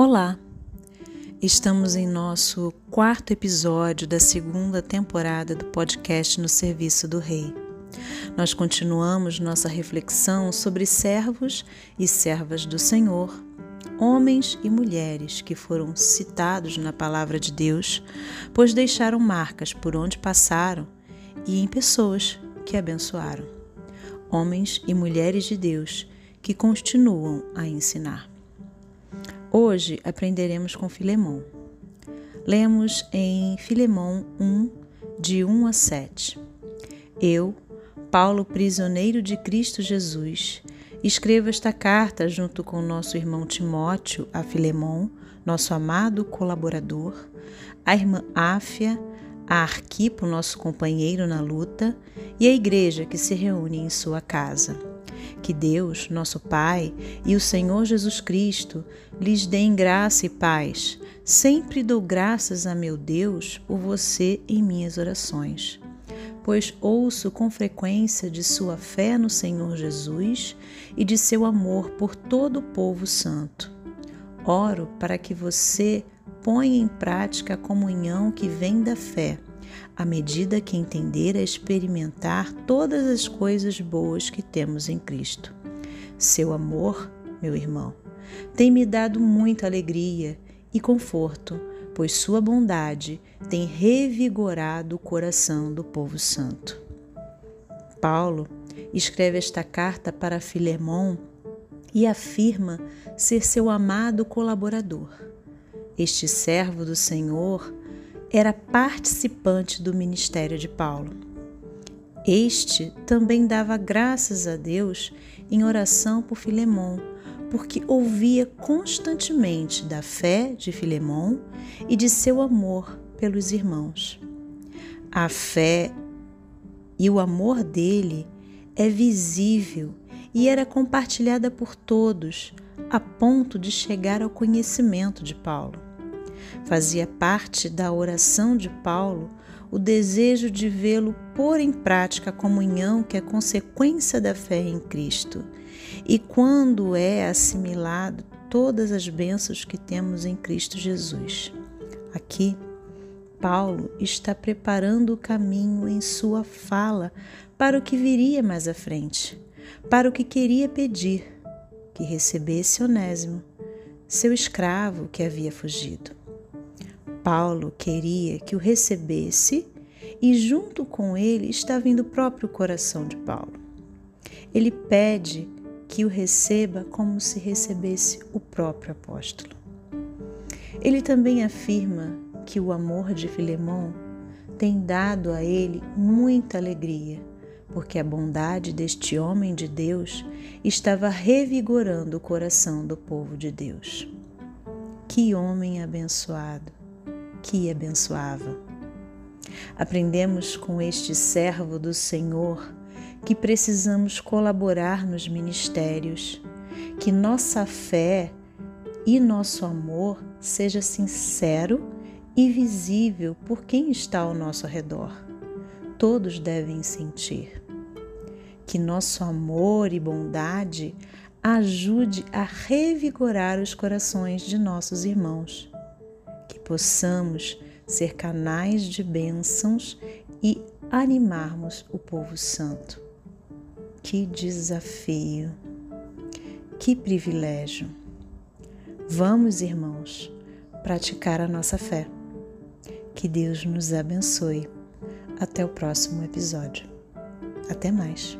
Olá! Estamos em nosso quarto episódio da segunda temporada do podcast No Serviço do Rei. Nós continuamos nossa reflexão sobre servos e servas do Senhor, homens e mulheres que foram citados na Palavra de Deus, pois deixaram marcas por onde passaram e em pessoas que abençoaram. Homens e mulheres de Deus que continuam a ensinar. Hoje aprenderemos com Filemão. Lemos em Filemão 1, de 1 a 7. Eu, Paulo, prisioneiro de Cristo Jesus, escrevo esta carta junto com nosso irmão Timóteo a Filemão, nosso amado colaborador, a irmã Áfia, a Arquipo, nosso companheiro na luta, e a igreja que se reúne em sua casa. Que Deus, nosso Pai, e o Senhor Jesus Cristo lhes deem graça e paz. Sempre dou graças a meu Deus por você em minhas orações, pois ouço com frequência de sua fé no Senhor Jesus e de seu amor por todo o povo santo. Oro para que você ponha em prática a comunhão que vem da fé à medida que entender a experimentar todas as coisas boas que temos em Cristo. Seu amor, meu irmão, tem me dado muita alegria e conforto, pois sua bondade tem revigorado o coração do povo santo. Paulo escreve esta carta para Filemão e afirma ser seu amado colaborador. Este servo do Senhor era participante do ministério de Paulo. Este também dava graças a Deus em oração por Filemão, porque ouvia constantemente da fé de Filemão e de seu amor pelos irmãos. A fé e o amor dele é visível e era compartilhada por todos, a ponto de chegar ao conhecimento de Paulo. Fazia parte da oração de Paulo o desejo de vê-lo pôr em prática a comunhão que é consequência da fé em Cristo. E quando é assimilado todas as bênçãos que temos em Cristo Jesus. Aqui, Paulo está preparando o caminho em sua fala para o que viria mais à frente, para o que queria pedir, que recebesse Onésimo, seu escravo que havia fugido. Paulo queria que o recebesse e, junto com ele, está vindo o próprio coração de Paulo. Ele pede que o receba como se recebesse o próprio apóstolo. Ele também afirma que o amor de Filemão tem dado a ele muita alegria, porque a bondade deste homem de Deus estava revigorando o coração do povo de Deus. Que homem abençoado! Que abençoava. Aprendemos com este servo do Senhor que precisamos colaborar nos ministérios, que nossa fé e nosso amor seja sincero e visível por quem está ao nosso redor. Todos devem sentir. Que nosso amor e bondade ajude a revigorar os corações de nossos irmãos possamos ser canais de bênçãos e animarmos o povo santo. Que desafio, que privilégio. Vamos, irmãos, praticar a nossa fé. Que Deus nos abençoe. Até o próximo episódio. Até mais.